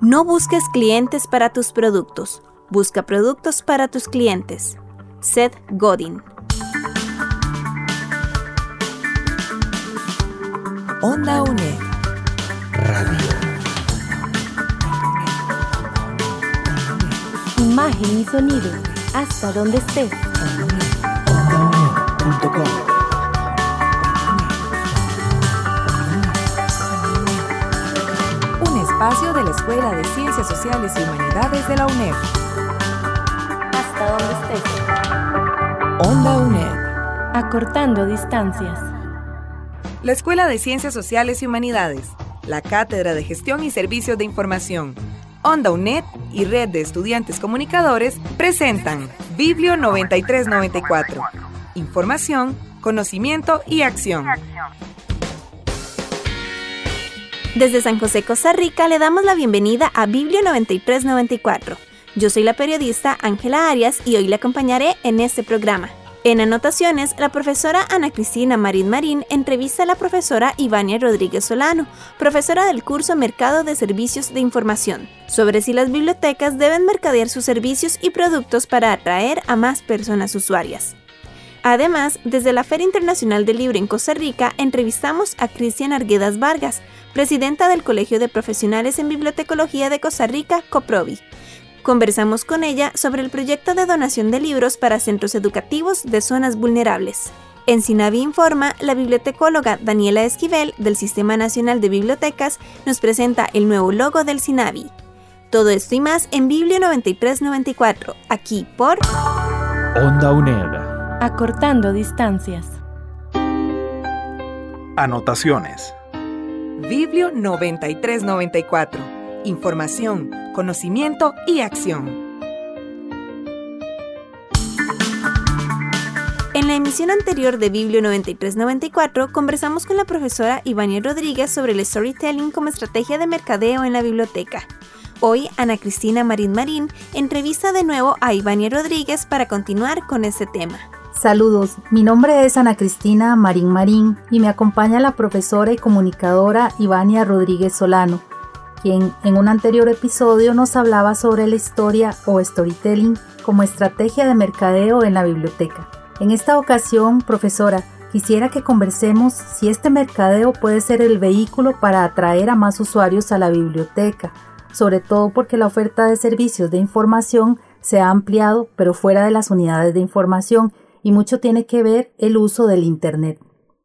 No busques clientes para tus productos, busca productos para tus clientes. Seth Godin. Onda UNED. Radio. Imagen y sonido. Hasta donde estés. Un espacio de la Escuela de Ciencias Sociales y Humanidades de la UNED. Hasta donde estés. Onda UNED. Acortando distancias. La Escuela de Ciencias Sociales y Humanidades, la Cátedra de Gestión y Servicios de Información, Onda UNED y Red de Estudiantes Comunicadores presentan Biblio 9394. Información, conocimiento y acción. Desde San José, Costa Rica, le damos la bienvenida a Biblio 9394. Yo soy la periodista Ángela Arias y hoy le acompañaré en este programa. En anotaciones, la profesora Ana Cristina Marín Marín entrevista a la profesora Ivania Rodríguez Solano, profesora del curso Mercado de Servicios de Información, sobre si las bibliotecas deben mercadear sus servicios y productos para atraer a más personas usuarias. Además, desde la Feria Internacional del Libro en Costa Rica, entrevistamos a Cristian Arguedas Vargas, presidenta del Colegio de Profesionales en Bibliotecología de Costa Rica, COPROBI. Conversamos con ella sobre el proyecto de donación de libros para centros educativos de zonas vulnerables. En Sinavi Informa, la bibliotecóloga Daniela Esquivel del Sistema Nacional de Bibliotecas nos presenta el nuevo logo del Sinavi. Todo esto y más en Biblio 9394, aquí por Onda UNED. Acortando Distancias. Anotaciones. Biblio 9394. Información, conocimiento y acción. En la emisión anterior de Biblio 9394 conversamos con la profesora Ivania Rodríguez sobre el storytelling como estrategia de mercadeo en la biblioteca. Hoy, Ana Cristina Marín Marín entrevista de nuevo a Ivania Rodríguez para continuar con este tema. Saludos, mi nombre es Ana Cristina Marín Marín y me acompaña la profesora y comunicadora Ivania Rodríguez Solano, quien en un anterior episodio nos hablaba sobre la historia o storytelling como estrategia de mercadeo en la biblioteca. En esta ocasión, profesora, quisiera que conversemos si este mercadeo puede ser el vehículo para atraer a más usuarios a la biblioteca, sobre todo porque la oferta de servicios de información se ha ampliado, pero fuera de las unidades de información, y mucho tiene que ver el uso del Internet.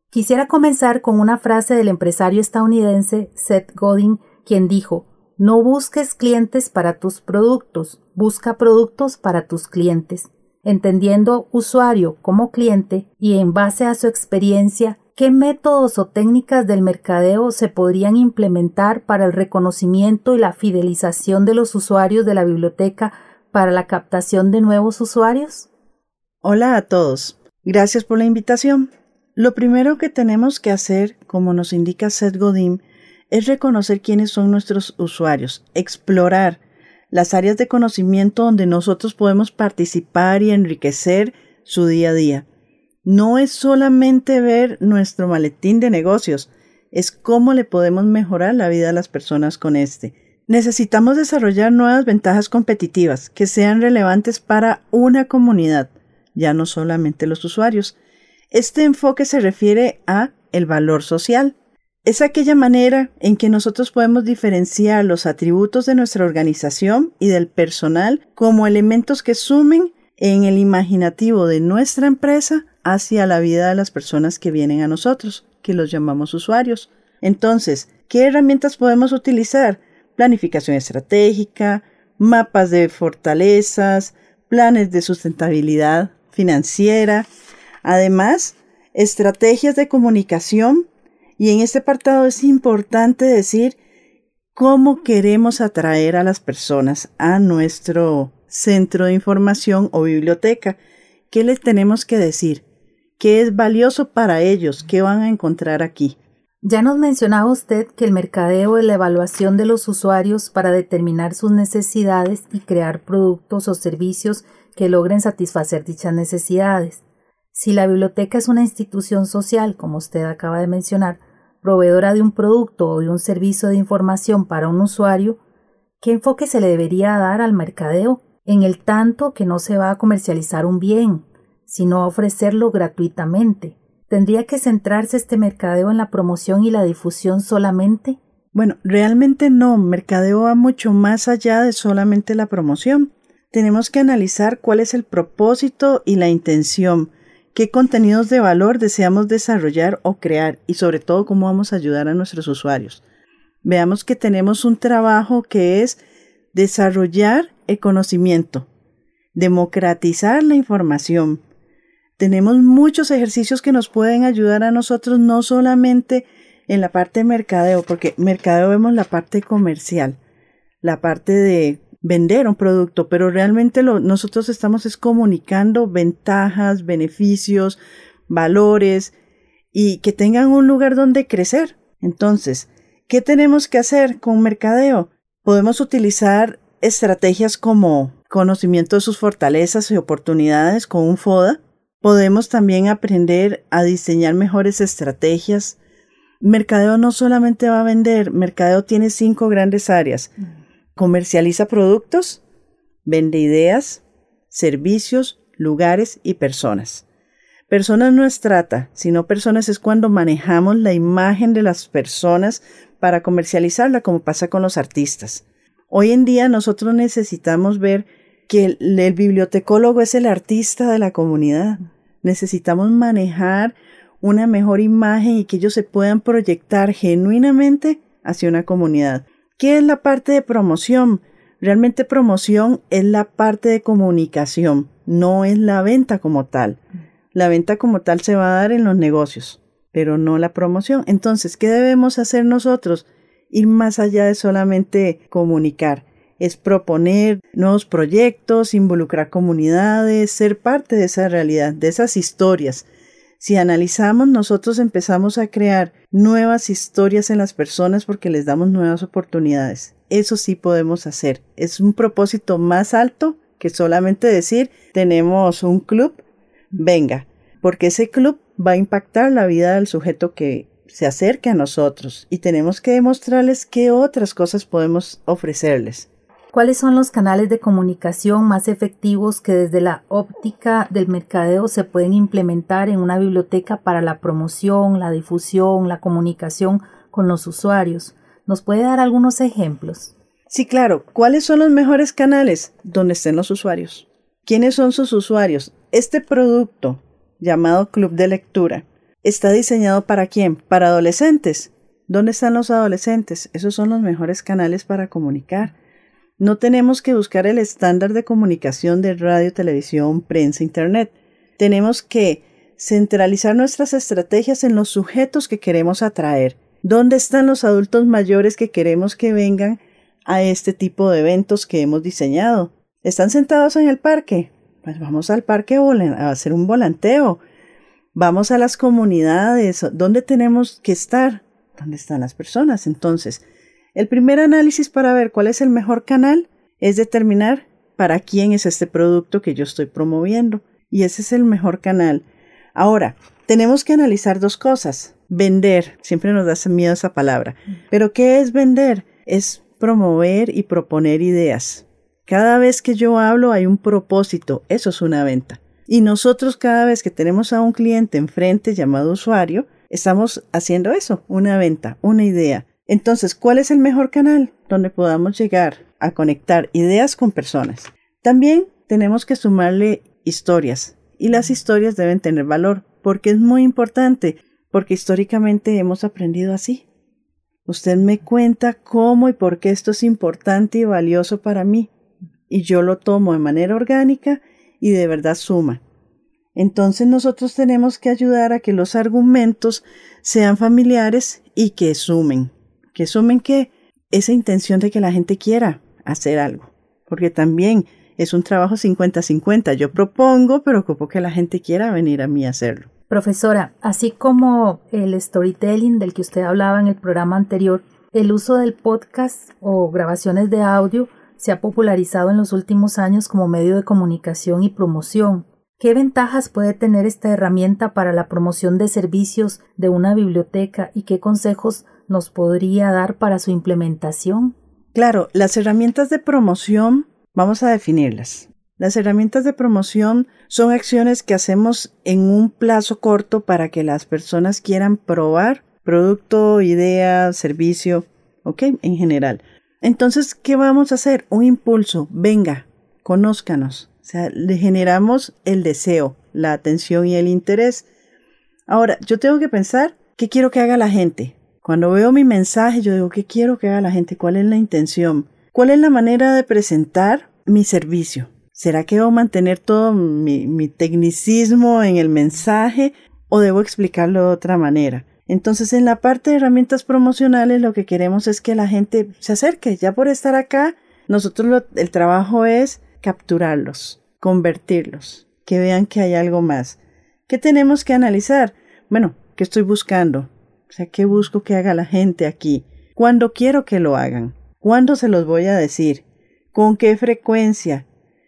Quisiera comenzar con una frase del empresario estadounidense Seth Godin, quien dijo, no busques clientes para tus productos, busca productos para tus clientes, entendiendo usuario como cliente y en base a su experiencia, qué métodos o técnicas del mercadeo se podrían implementar para el reconocimiento y la fidelización de los usuarios de la biblioteca para la captación de nuevos usuarios? Hola a todos. Gracias por la invitación. Lo primero que tenemos que hacer, como nos indica Seth Godin, es reconocer quiénes son nuestros usuarios, explorar las áreas de conocimiento donde nosotros podemos participar y enriquecer su día a día. No es solamente ver nuestro maletín de negocios, es cómo le podemos mejorar la vida a las personas con este. Necesitamos desarrollar nuevas ventajas competitivas que sean relevantes para una comunidad ya no solamente los usuarios. Este enfoque se refiere a el valor social. Es aquella manera en que nosotros podemos diferenciar los atributos de nuestra organización y del personal como elementos que sumen en el imaginativo de nuestra empresa hacia la vida de las personas que vienen a nosotros, que los llamamos usuarios. Entonces, ¿qué herramientas podemos utilizar? Planificación estratégica, mapas de fortalezas, planes de sustentabilidad, financiera, además, estrategias de comunicación y en este apartado es importante decir cómo queremos atraer a las personas a nuestro centro de información o biblioteca. ¿Qué les tenemos que decir? ¿Qué es valioso para ellos? ¿Qué van a encontrar aquí? Ya nos mencionaba usted que el mercadeo es la evaluación de los usuarios para determinar sus necesidades y crear productos o servicios que logren satisfacer dichas necesidades. Si la biblioteca es una institución social, como usted acaba de mencionar, proveedora de un producto o de un servicio de información para un usuario, ¿qué enfoque se le debería dar al mercadeo? En el tanto que no se va a comercializar un bien, sino a ofrecerlo gratuitamente. ¿Tendría que centrarse este mercadeo en la promoción y la difusión solamente? Bueno, realmente no, mercadeo va mucho más allá de solamente la promoción. Tenemos que analizar cuál es el propósito y la intención, qué contenidos de valor deseamos desarrollar o crear y sobre todo cómo vamos a ayudar a nuestros usuarios. Veamos que tenemos un trabajo que es desarrollar el conocimiento, democratizar la información. Tenemos muchos ejercicios que nos pueden ayudar a nosotros no solamente en la parte de mercadeo, porque mercadeo vemos la parte comercial, la parte de vender un producto, pero realmente lo, nosotros estamos es comunicando ventajas, beneficios, valores y que tengan un lugar donde crecer. Entonces, ¿qué tenemos que hacer con mercadeo? Podemos utilizar estrategias como conocimiento de sus fortalezas y oportunidades con un FODA. Podemos también aprender a diseñar mejores estrategias Mercadeo no solamente va a vender, Mercadeo tiene cinco grandes áreas. Comercializa productos, vende ideas, servicios, lugares y personas. Personas no es trata, sino personas es cuando manejamos la imagen de las personas para comercializarla, como pasa con los artistas. Hoy en día nosotros necesitamos ver que el, bibliotecólogo es el artista de la comunidad. Necesitamos manejar una mejor imagen y que ellos se puedan proyectar genuinamente hacia una comunidad. ¿Qué es la parte de promoción? Realmente promoción es la parte de comunicación, no es la venta como tal. La venta como tal se va a dar en los negocios, pero no la promoción. Entonces, ¿qué debemos hacer nosotros? Ir más allá de solamente comunicar. Es proponer nuevos proyectos, involucrar comunidades, ser parte de esa realidad, de esas historias si analizamos, nosotros empezamos a crear nuevas historias en las personas porque les damos nuevas oportunidades. Eso sí podemos hacer. Es un propósito más alto que solamente decir tenemos un club, venga, porque ese club va a impactar la vida del sujeto que se acerque a nosotros y tenemos que demostrarles qué otras cosas podemos ofrecerles. ¿Cuáles son los canales de comunicación más efectivos que desde la óptica del mercadeo se pueden implementar en una biblioteca para la promoción, la difusión, la comunicación con los usuarios? ¿Nos puede dar algunos ejemplos? Sí, claro. ¿Cuáles son los mejores canales? Donde estén los usuarios. ¿Quiénes son sus usuarios? Este producto, llamado Club de Lectura, está diseñado para quién? Para adolescentes. ¿Dónde están los adolescentes? Esos son los mejores canales para comunicar. No tenemos que buscar el estándar de comunicación de radio, televisión, prensa, internet. Tenemos que centralizar nuestras estrategias en los sujetos que queremos atraer. ¿Dónde están los adultos mayores que queremos que vengan a este tipo de eventos que hemos diseñado? ¿Están sentados en el parque? Pues vamos al parque a hacer un volanteo. Vamos a las comunidades. ¿Dónde tenemos que estar? ¿Dónde están las personas? Entonces, el primer análisis para ver cuál es el mejor canal es determinar para quién es este producto que yo estoy promoviendo. Y ese es el mejor canal. Ahora, tenemos que analizar dos cosas. Vender, siempre nos da miedo esa palabra. Pero ¿qué es vender? Es promover y proponer ideas. Cada vez que yo hablo hay un propósito, eso es una venta. Y nosotros cada vez que tenemos a un cliente enfrente llamado usuario, estamos haciendo eso, una venta, una idea. Entonces, ¿cuál es el mejor canal donde podamos llegar a conectar ideas con personas? También tenemos que sumarle historias y las historias deben tener valor porque es muy importante, porque históricamente hemos aprendido así. Usted me cuenta cómo y por qué esto es importante y valioso para mí y yo lo tomo de manera orgánica y de verdad suma. Entonces nosotros tenemos que ayudar a que los argumentos sean familiares y que sumen que sumen que esa intención de que la gente quiera hacer algo, porque también es un trabajo 50-50. Yo propongo, pero ocupo que la gente quiera venir a mí a hacerlo. Profesora, así como el storytelling del que usted hablaba en el programa anterior, el uso del podcast o grabaciones de audio se ha popularizado en los últimos años como medio de comunicación y promoción. ¿Qué ventajas puede tener esta herramienta para la promoción de servicios de una biblioteca y qué consejos nos podría dar para su implementación? Claro, las herramientas de promoción, vamos a definirlas. Las herramientas de promoción son acciones que hacemos en un plazo corto para que las personas quieran probar producto, idea, servicio, ¿ok? En general. Entonces, ¿qué vamos a hacer? Un impulso. Venga, conózcanos. O sea, le generamos el deseo, la atención y el interés. Ahora, yo tengo que pensar qué quiero que haga la gente. Cuando veo mi mensaje, yo digo, ¿qué quiero que haga la gente? ¿Cuál es la intención? ¿Cuál es la manera de presentar mi servicio? ¿Será que debo mantener todo mi, tecnicismo en el mensaje o debo explicarlo de otra manera? Entonces, en la parte de herramientas promocionales, lo que queremos es que la gente se acerque. Ya por estar acá, nosotros el trabajo es capturarlos, convertirlos, que vean que hay algo más. ¿Qué tenemos que analizar? Bueno, ¿qué estoy buscando? Sea, ¿qué busco que haga la gente aquí? ¿Cuándo quiero que lo hagan? ¿Cuándo se los voy a decir? ¿Con qué frecuencia?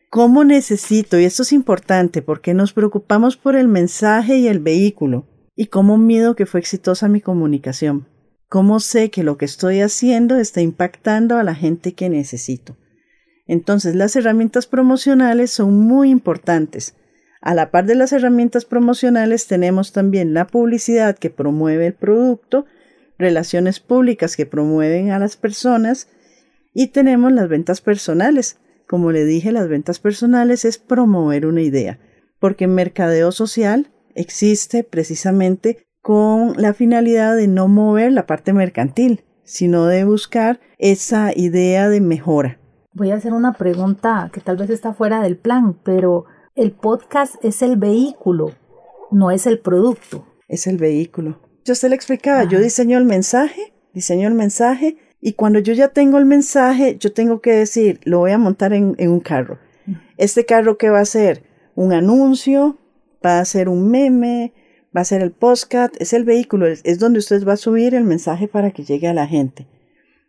¿Cómo necesito? Y esto es importante porque nos preocupamos por el mensaje y el vehículo. ¿Y cómo mido que fue exitosa mi comunicación? ¿Cómo sé que lo que estoy haciendo está impactando a la gente que necesito? Entonces, las herramientas promocionales son muy importantes. A la par de las herramientas promocionales tenemos también la publicidad que promueve el producto, relaciones públicas que promueven a las personas y tenemos las ventas personales. Como le dije, las ventas personales es promover una idea, porque mercadeo social existe precisamente con la finalidad de no mover la parte mercantil, sino de buscar esa idea de mejora. Voy a hacer una pregunta que tal vez está fuera del plan, pero el podcast es el vehículo, no es el producto. Es el vehículo. Yo se le explicaba, yo diseño el mensaje, diseño el mensaje y cuando yo ya tengo el mensaje, yo tengo que decir, lo voy a montar en, un carro. Este carro que va a ser un anuncio, va a ser un meme, va a ser el podcast, es el vehículo, es donde usted va a subir el mensaje para que llegue a la gente.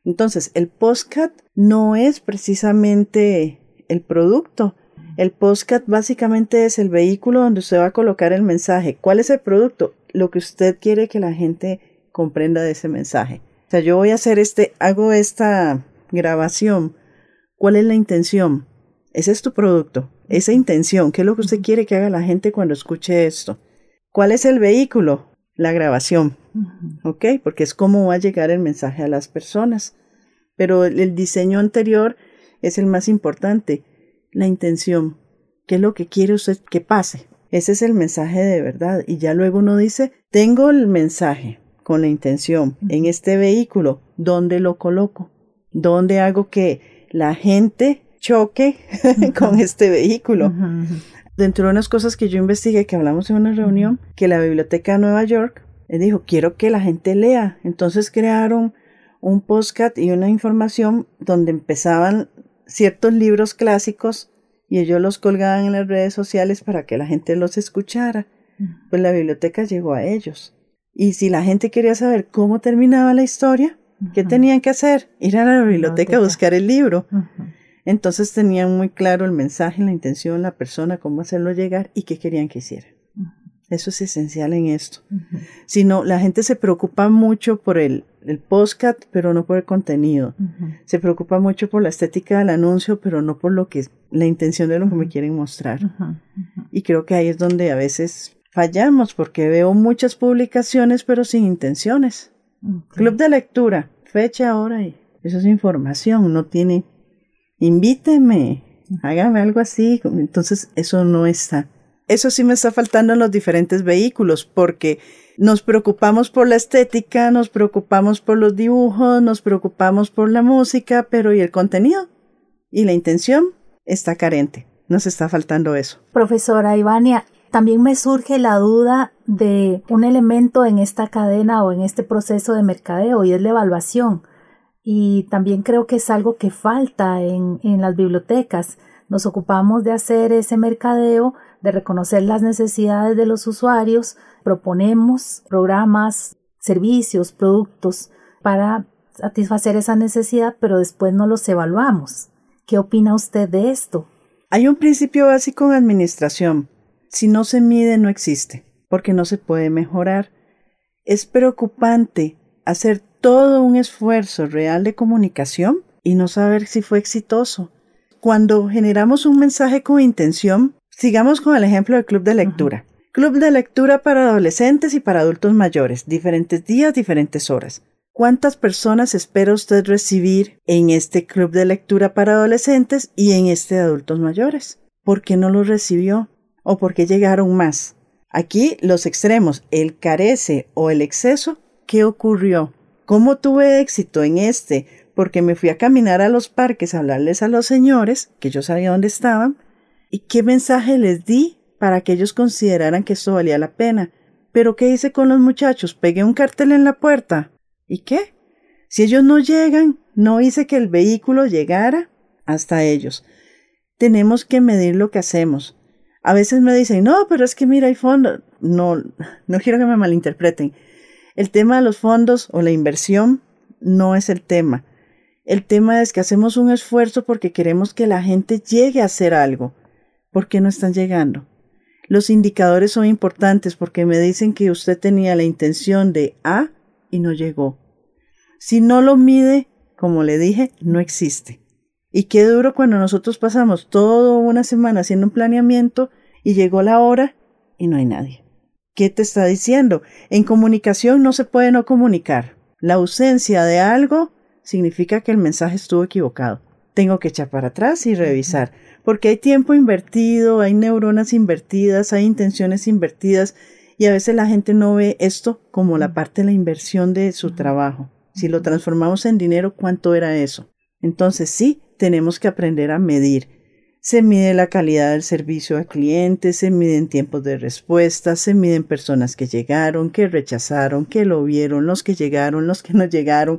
Entonces, el postcat no es precisamente el producto. El postcat básicamente es el vehículo donde usted va a colocar el mensaje. ¿Cuál es el producto? Lo que usted quiere que la gente comprenda de ese mensaje. O sea, yo voy a hacer este, hago esta grabación. ¿Cuál es la intención? Ese es tu producto. Esa intención, ¿qué es lo que usted quiere que haga la gente cuando escuche esto? ¿Cuál es el vehículo? La grabación. ¿Ok? Porque es cómo va a llegar el mensaje a las personas. Pero el, diseño anterior es el más importante. La intención. ¿Qué es lo que quiere usted que pase? Ese es el mensaje de verdad. Y ya luego uno dice, tengo el mensaje con la intención en este vehículo. ¿Dónde lo coloco? ¿Dónde hago que la gente choque con este vehículo? Dentro de unas cosas que yo investigué, que hablamos en una reunión, que la Biblioteca de Nueva York dijo, quiero que la gente lea. Entonces crearon un postcat y una información donde empezaban ciertos libros clásicos y ellos los colgaban en las redes sociales para que la gente los escuchara. Pues la biblioteca llegó a ellos. Y si la gente quería saber cómo terminaba la historia, ¿qué tenían que hacer? Ir a la biblioteca a buscar el libro. Entonces tenían muy claro el mensaje, la intención, la persona, cómo hacerlo llegar y qué querían que hiciera. Eso es esencial en esto. Si no, la gente se preocupa mucho por el, el postcat, pero no por el contenido. Se preocupa mucho por la estética del anuncio, pero no por lo que la intención de lo que me quieren mostrar. Y creo que ahí es donde a veces fallamos, porque veo muchas publicaciones, pero sin intenciones. Club de lectura, fecha, hora y eso es información, no tiene. Invíteme, hágame algo así. Entonces, eso no está. Eso sí me está faltando en los diferentes vehículos porque nos preocupamos por la estética, nos preocupamos por los dibujos, nos preocupamos por la música, pero ¿y el contenido? ¿Y la intención? Está carente. Nos está faltando eso. Profesora Ivania, también me surge la duda de un elemento en esta cadena o en este proceso de mercadeo y es la evaluación. Y también creo que es algo que falta en, en las bibliotecas. Nos ocupamos de hacer ese mercadeo, de reconocer las necesidades de los usuarios, proponemos programas, servicios, productos para satisfacer esa necesidad, pero después no los evaluamos. ¿Qué opina usted de esto? Hay un principio básico en administración. Si no se mide, no existe, porque no se puede mejorar. Es preocupante hacer todo un esfuerzo real de comunicación y no saber si fue exitoso. Cuando generamos un mensaje con intención, sigamos con el ejemplo del club de lectura. Club de lectura para adolescentes y para adultos mayores, diferentes días, diferentes horas. ¿Cuántas personas espera usted recibir en este club de lectura para adolescentes y en este de adultos mayores? ¿Por qué no lo recibió? ¿O por qué llegaron más? Aquí los extremos, el carece o el exceso, ¿qué ocurrió? ¿Cómo tuve éxito en este? Porque me fui a caminar a los parques a hablarles a los señores, que yo sabía dónde estaban, y qué mensaje les di para que ellos consideraran que esto valía la pena. Pero ¿qué hice con los muchachos? Pegué un cartel en la puerta. ¿Y qué? Si ellos no llegan, no hice que el vehículo llegara hasta ellos. Tenemos que medir lo que hacemos. A veces me dicen, no, pero es que mira, hay fondos. No, no quiero que me malinterpreten. El tema de los fondos o la inversión no es el tema. El tema es que hacemos un esfuerzo porque queremos que la gente llegue a hacer algo. ¿Por qué no están llegando? Los indicadores son importantes porque me dicen que usted tenía la intención de A y no llegó. Si no lo mide, como le dije, no existe. Y qué duro cuando nosotros pasamos toda una semana haciendo un planeamiento y llegó la hora y no hay nadie. ¿Qué te está diciendo? En comunicación no se puede no comunicar. La ausencia de algo significa que el mensaje estuvo equivocado. Tengo que echar para atrás y revisar porque hay tiempo invertido, hay neuronas invertidas, hay intenciones invertidas y a veces la gente no ve esto como la parte de la inversión de su trabajo. Si lo transformamos en dinero, ¿cuánto era eso? Entonces sí, tenemos que aprender a medir. Se mide la calidad del servicio al cliente, se miden tiempos de respuesta, se miden personas que llegaron, que rechazaron, que lo vieron, los que llegaron, los que no llegaron.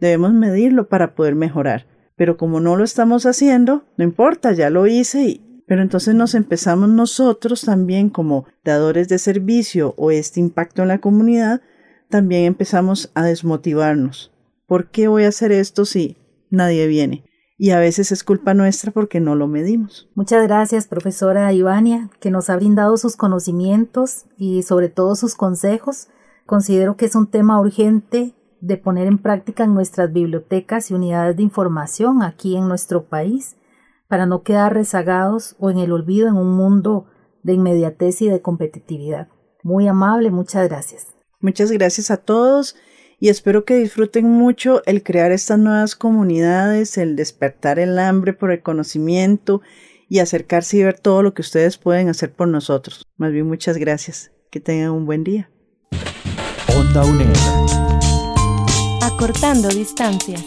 Debemos medirlo para poder mejorar. Pero como no lo estamos haciendo, no importa, ya lo hice y... Pero entonces nos empezamos nosotros también como dadores de servicio o este impacto en la comunidad, también empezamos a desmotivarnos. ¿Por qué voy a hacer esto si nadie viene? Y a veces es culpa nuestra porque no lo medimos. Muchas gracias, profesora Ivania, que nos ha brindado sus conocimientos y sobre todo sus consejos. Considero que es un tema urgente de poner en práctica en nuestras bibliotecas y unidades de información aquí en nuestro país para no quedar rezagados o en el olvido en un mundo de inmediatez y de competitividad. Muy amable, muchas gracias. Muchas gracias a todos y espero que disfruten mucho el crear estas nuevas comunidades, el despertar el hambre por el conocimiento y acercarse y ver todo lo que ustedes pueden hacer por nosotros. Más bien muchas gracias. Que tengan un buen día. Onda UNED Acortando distancias.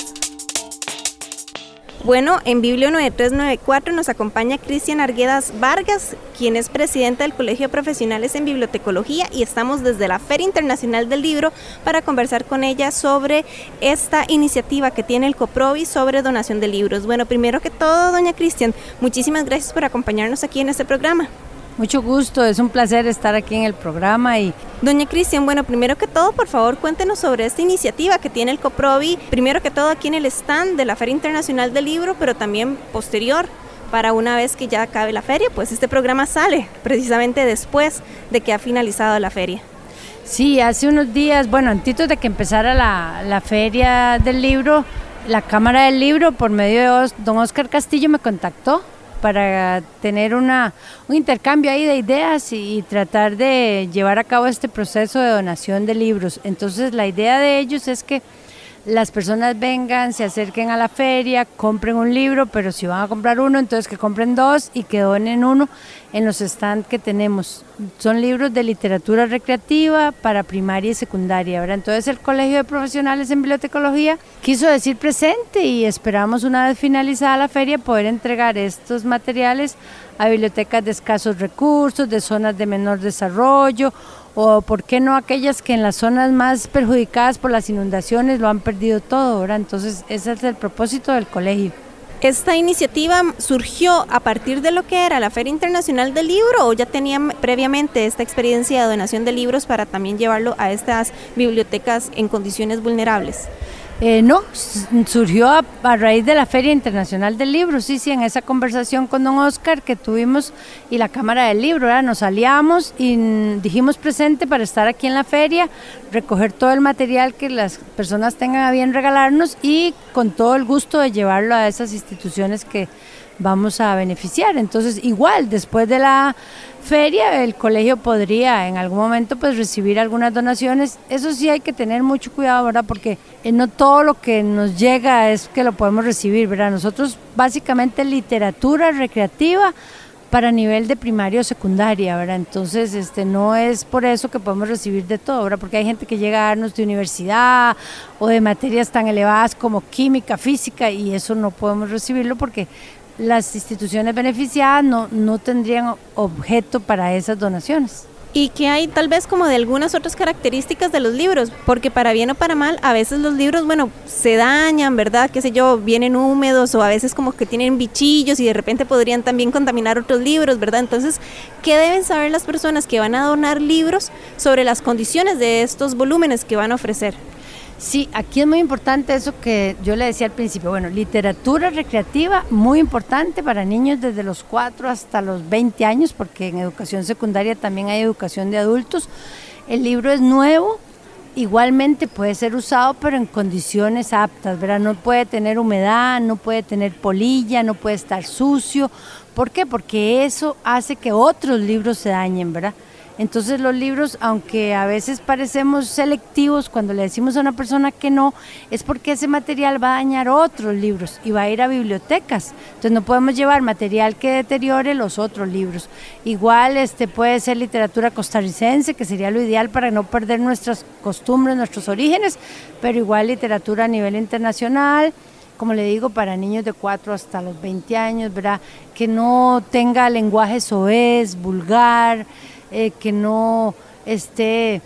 Bueno, en Biblio 9394 nos acompaña Cristian Arguedas Vargas, quien es presidenta del Colegio Profesionales en Bibliotecología y estamos desde la Feria Internacional del Libro para conversar con ella sobre esta iniciativa que tiene el COPROVI sobre donación de libros. Bueno, primero que todo, doña Cristian, muchísimas gracias por acompañarnos aquí en este programa. Mucho gusto, es un placer estar aquí en el programa y Doña Cristian, bueno, primero que todo, por favor, cuéntenos sobre esta iniciativa que tiene el COPROVI, primero que todo aquí en el stand de la Feria Internacional del Libro, pero también posterior para una vez que ya acabe la feria, pues este programa sale precisamente después de que ha finalizado la feria. Sí, hace unos días, bueno, antes de que empezara la, la feria del libro, la Cámara del Libro, por medio de don Oscar Castillo, me contactó para tener una, un intercambio ahí de ideas y, tratar de llevar a cabo este proceso de donación de libros. Entonces la idea de ellos es que las personas vengan, se acerquen a la feria, compren un libro, pero si van a comprar uno, entonces que compren dos y que donen uno en los stands que tenemos. Son libros de literatura recreativa para primaria y secundaria. ¿verdad? Entonces el Colegio de Profesionales en Bibliotecología quiso decir presente y esperamos una vez finalizada la feria poder entregar estos materiales a bibliotecas de escasos recursos, de zonas de menor desarrollo o por qué no aquellas que en las zonas más perjudicadas por las inundaciones lo han perdido todo, ¿verdad? Entonces ese es el propósito del colegio. ¿Esta iniciativa surgió a partir de lo que era la Feria Internacional del Libro o ya tenían previamente esta experiencia de donación de libros para también llevarlo a estas bibliotecas en condiciones vulnerables? Eh, no, surgió a, raíz de la Feria Internacional del Libro, sí, sí, en esa conversación con don Oscar que tuvimos y la Cámara del Libro, nos aliamos y dijimos presente para estar aquí en la feria, recoger todo el material que las personas tengan a bien regalarnos y con todo el gusto de llevarlo a esas instituciones que vamos a beneficiar. Entonces, igual, después de la feria, el colegio podría en algún momento pues recibir algunas donaciones. Eso sí hay que tener mucho cuidado, ¿verdad? Porque eh, no todo lo que nos llega es que lo podemos recibir, ¿verdad? Nosotros básicamente literatura recreativa para nivel de primaria o secundaria, ¿verdad? Entonces, este, no es por eso que podemos recibir de todo, ¿verdad? Porque hay gente que llega a darnos de universidad o de materias tan elevadas como química, física, y eso no podemos recibirlo porque las instituciones beneficiadas no, no tendrían objeto para esas donaciones. Y que hay tal vez como de algunas otras características de los libros, porque para bien o para mal, a veces los libros, bueno, se dañan, ¿verdad? Qué sé yo, vienen húmedos o a veces como que tienen bichillos y de repente podrían también contaminar otros libros, ¿verdad? Entonces, ¿qué deben saber las personas que van a donar libros sobre las condiciones de estos volúmenes que van a ofrecer? Sí, aquí es muy importante eso que yo le decía al principio. Bueno, literatura recreativa, muy importante para niños desde los 4 hasta los 20 años, porque en educación secundaria también hay educación de adultos. El libro es nuevo, igualmente puede ser usado, pero en condiciones aptas, ¿verdad? No puede tener humedad, no puede tener polilla, no puede estar sucio. ¿Por qué? Porque eso hace que otros libros se dañen, ¿verdad? Entonces los libros, aunque a veces parecemos selectivos cuando le decimos a una persona que no, es porque ese material va a dañar otros libros y va a ir a bibliotecas. Entonces no podemos llevar material que deteriore los otros libros. Igual este puede ser literatura costarricense, que sería lo ideal para no perder nuestras costumbres, nuestros orígenes, pero igual literatura a nivel internacional como le digo, para niños de 4 hasta los 20 años, ¿verdad? Que no tenga lenguaje soez, vulgar, eh, que no esté,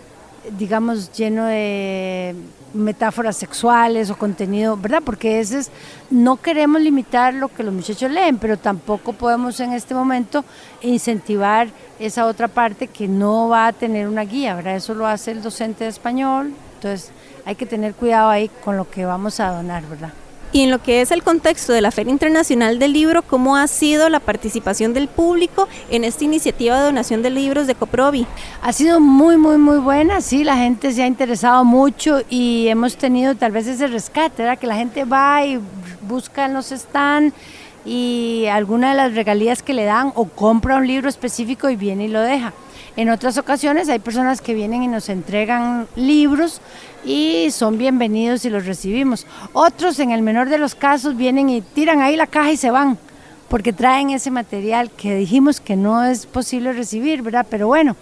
digamos, lleno de metáforas sexuales o contenido, ¿verdad? Porque ese es, no queremos limitar lo que los muchachos leen, pero tampoco podemos en este momento incentivar esa otra parte que no va a tener una guía, ¿verdad? Eso lo hace el docente de español, entonces hay que tener cuidado ahí con lo que vamos a donar, ¿verdad? Y en lo que es el contexto de la Feria Internacional del Libro, ¿cómo ha sido la participación del público en esta iniciativa de donación de libros de Coprovi? Ha sido muy, muy, muy buena, sí, la gente se ha interesado mucho y hemos tenido tal vez ese rescate, ¿verdad? Que la gente va y busca los stands y alguna de las regalías que le dan o compra un libro específico y viene y lo deja. En otras ocasiones hay personas que vienen y nos entregan libros y son bienvenidos y los recibimos. Otros, en el menor de los casos, vienen y tiran ahí la caja y se van, porque traen ese material que dijimos que no es posible recibir, ¿verdad? Pero bueno,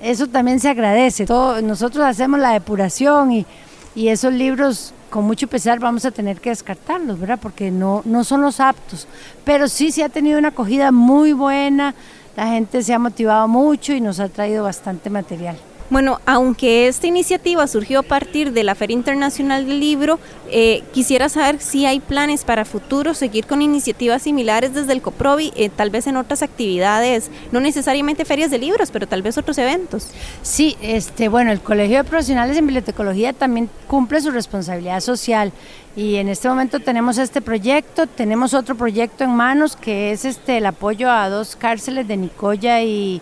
eso también se agradece. nosotros hacemos la depuración y, esos libros con mucho pesar vamos a tener que descartarlos, ¿verdad? Porque no, no son los aptos. Pero sí se ha tenido una acogida muy buena, la gente se ha motivado mucho y nos ha traído bastante material. Bueno, aunque esta iniciativa surgió a partir de la Feria Internacional del Libro, eh, quisiera saber si hay planes para futuro seguir con iniciativas similares desde el COPROVI, eh, tal vez en otras actividades, no necesariamente ferias de libros, pero tal vez otros eventos. Sí, este, bueno, el Colegio de Profesionales en Bibliotecología también cumple su responsabilidad social y en este momento tenemos este proyecto, tenemos otro proyecto en manos que es este el apoyo a dos cárceles de Nicoya y,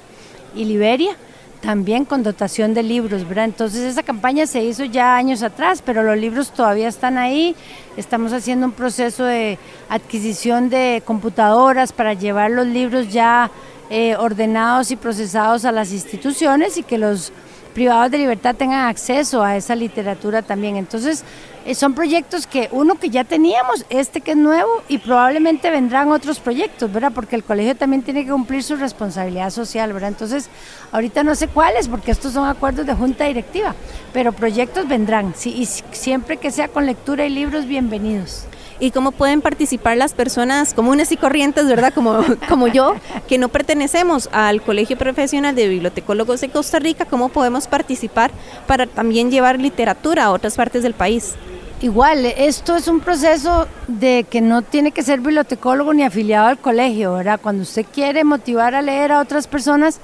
y Liberia también con dotación de libros, ¿verdad? Entonces esa campaña se hizo ya años atrás, pero los libros todavía están ahí. Estamos haciendo un proceso de adquisición de computadoras para llevar los libros ya eh, ordenados y procesados a las instituciones y que los privados de libertad tengan acceso a esa literatura también. Entonces, son proyectos que uno que ya teníamos, este que es nuevo y probablemente vendrán otros proyectos, ¿verdad? Porque el colegio también tiene que cumplir su responsabilidad social, ¿verdad? Entonces, ahorita no sé cuáles, porque estos son acuerdos de junta directiva, pero proyectos vendrán, sí, y siempre que sea con lectura y libros, bienvenidos y cómo pueden participar las personas comunes y corrientes, ¿verdad? Como, como yo, que no pertenecemos al Colegio Profesional de Bibliotecólogos de Costa Rica, cómo podemos participar para también llevar literatura a otras partes del país. Igual, esto es un proceso de que no tiene que ser bibliotecólogo ni afiliado al colegio, ¿verdad? Cuando usted quiere motivar a leer a otras personas,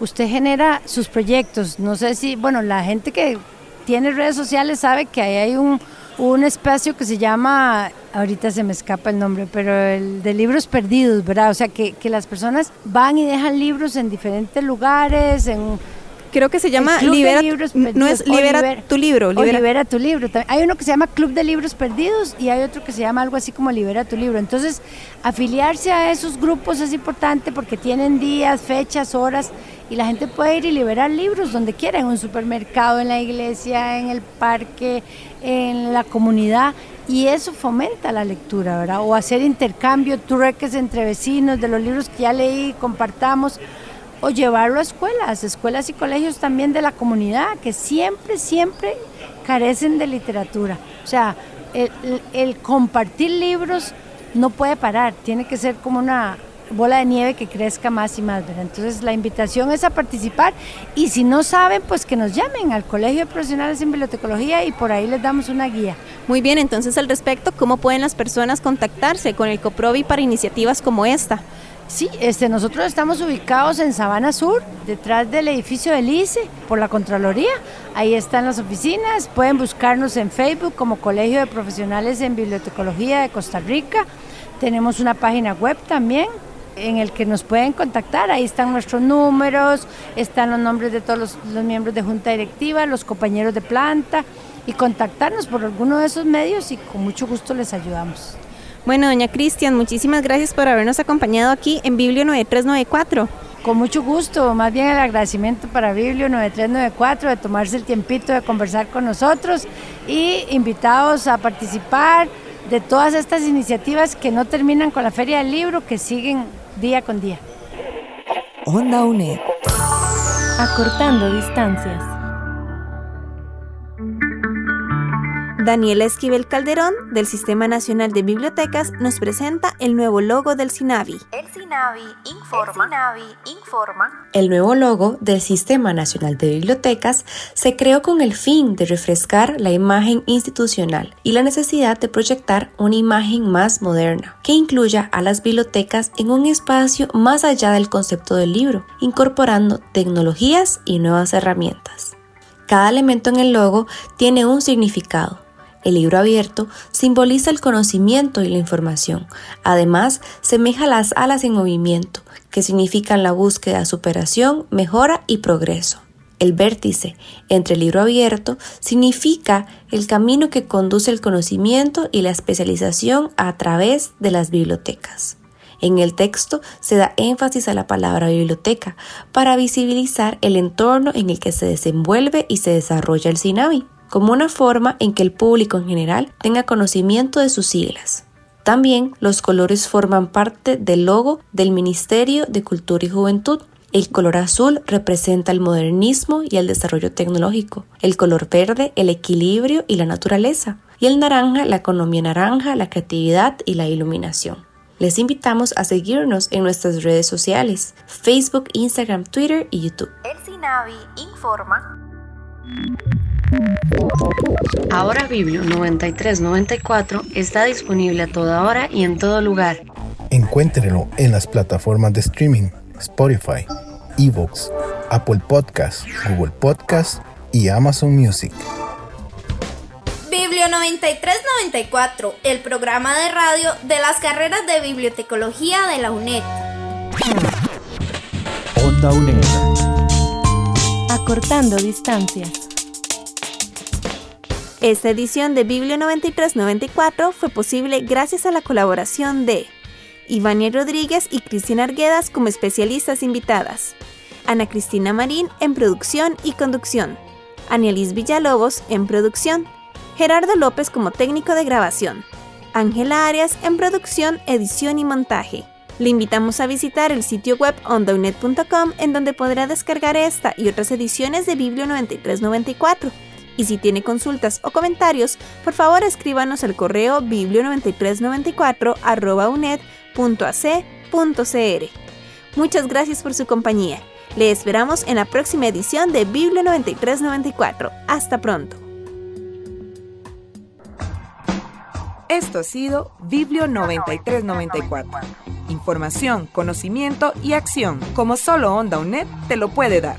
usted genera sus proyectos. No sé si, bueno, la gente que tiene redes sociales sabe que ahí hay un, un espacio que se llama, ahorita se me escapa el nombre, pero el de libros perdidos, ¿verdad? O sea, que, que las personas van y dejan libros en diferentes lugares, en Creo que se llama Libera, no es libera, tu libro. Libera. tu libro. Hay uno que se llama Club de Libros Perdidos y hay otro que se llama algo así como Libera tu libro. Entonces, afiliarse a esos grupos es importante porque tienen días, fechas, horas y la gente puede ir y liberar libros donde quiera, en un supermercado, en la iglesia, en el parque, en la comunidad y eso fomenta la lectura, ¿verdad? O hacer intercambio, trueques entre vecinos de los libros que ya leí, compartamos o llevarlo a escuelas, escuelas y colegios también de la comunidad, que siempre, siempre carecen de literatura. O sea, el, compartir libros no puede parar, tiene que ser como una bola de nieve que crezca más y más. Entonces la invitación es a participar y si no saben, pues que nos llamen al Colegio de Profesionales en Bibliotecología y por ahí les damos una guía. Muy bien, entonces al respecto, ¿cómo pueden las personas contactarse con el COPROVI para iniciativas como esta? Sí, este, nosotros estamos ubicados en Sabana Sur, detrás del edificio del ICE, por la Contraloría. Ahí están las oficinas. Pueden buscarnos en Facebook como Colegio de Profesionales en Bibliotecología de Costa Rica. Tenemos una página web también en el que nos pueden contactar. Ahí están nuestros números, están los nombres de todos los, los miembros de junta directiva, los compañeros de planta y contactarnos por alguno de esos medios y con mucho gusto les ayudamos. Bueno, doña Cristian, muchísimas gracias por habernos acompañado aquí en Biblio 9394. Con mucho gusto, más bien el agradecimiento para Biblio 9394 de tomarse el tiempito de conversar con nosotros y invitados a participar de todas estas iniciativas que no terminan con la Feria del Libro, que siguen día con día. Onda UNED. Acortando distancias. Daniela Esquivel Calderón, del Sistema Nacional de Bibliotecas, nos presenta el nuevo logo del SINAVI. El SINAVI informa. El, informa. el nuevo logo del Sistema Nacional de Bibliotecas se creó con el fin de refrescar la imagen institucional y la necesidad de proyectar una imagen más moderna, que incluya a las bibliotecas en un espacio más allá del concepto del libro, incorporando tecnologías y nuevas herramientas. Cada elemento en el logo tiene un significado el libro abierto simboliza el conocimiento y la información. Además, semeja las alas en movimiento, que significan la búsqueda, superación, mejora y progreso. El vértice entre el libro abierto significa el camino que conduce el conocimiento y la especialización a través de las bibliotecas. En el texto se da énfasis a la palabra biblioteca para visibilizar el entorno en el que se desenvuelve y se desarrolla el SINAVI como una forma en que el público en general tenga conocimiento de sus siglas. También los colores forman parte del logo del Ministerio de Cultura y Juventud. El color azul representa el modernismo y el desarrollo tecnológico, el color verde el equilibrio y la naturaleza, y el naranja la economía naranja, la creatividad y la iluminación. Les invitamos a seguirnos en nuestras redes sociales, Facebook, Instagram, Twitter y YouTube. El Sinavi informa. Ahora Biblio 9394 está disponible a toda hora y en todo lugar. Encuéntrelo en las plataformas de streaming Spotify, Evox, Apple Podcasts, Google Podcasts y Amazon Music. Biblio 9394, el programa de radio de las carreras de bibliotecología de la UNED. Onda UNED. Acortando distancias. Esta edición de Biblio 9394 fue posible gracias a la colaboración de Ivania Rodríguez y Cristina Arguedas como especialistas invitadas, Ana Cristina Marín en producción y conducción, Anielis Villalobos en producción, Gerardo López como técnico de grabación, Ángela Arias en producción, edición y montaje. Le invitamos a visitar el sitio web ondaunet.com en donde podrá descargar esta y otras ediciones de Biblio 9394 y si tiene consultas o comentarios, por favor escríbanos al correo biblio9394.unet.ac.cr. Muchas gracias por su compañía. Le esperamos en la próxima edición de Biblio 9394. Hasta pronto. Esto ha sido Biblio 9394. Información, conocimiento y acción, como solo Onda UNED te lo puede dar.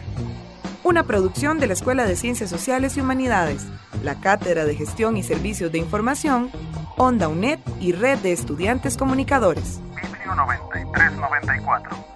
Una producción de la Escuela de Ciencias Sociales y Humanidades, la Cátedra de Gestión y Servicios de Información, Onda UNED y Red de Estudiantes Comunicadores. Biblio 9394.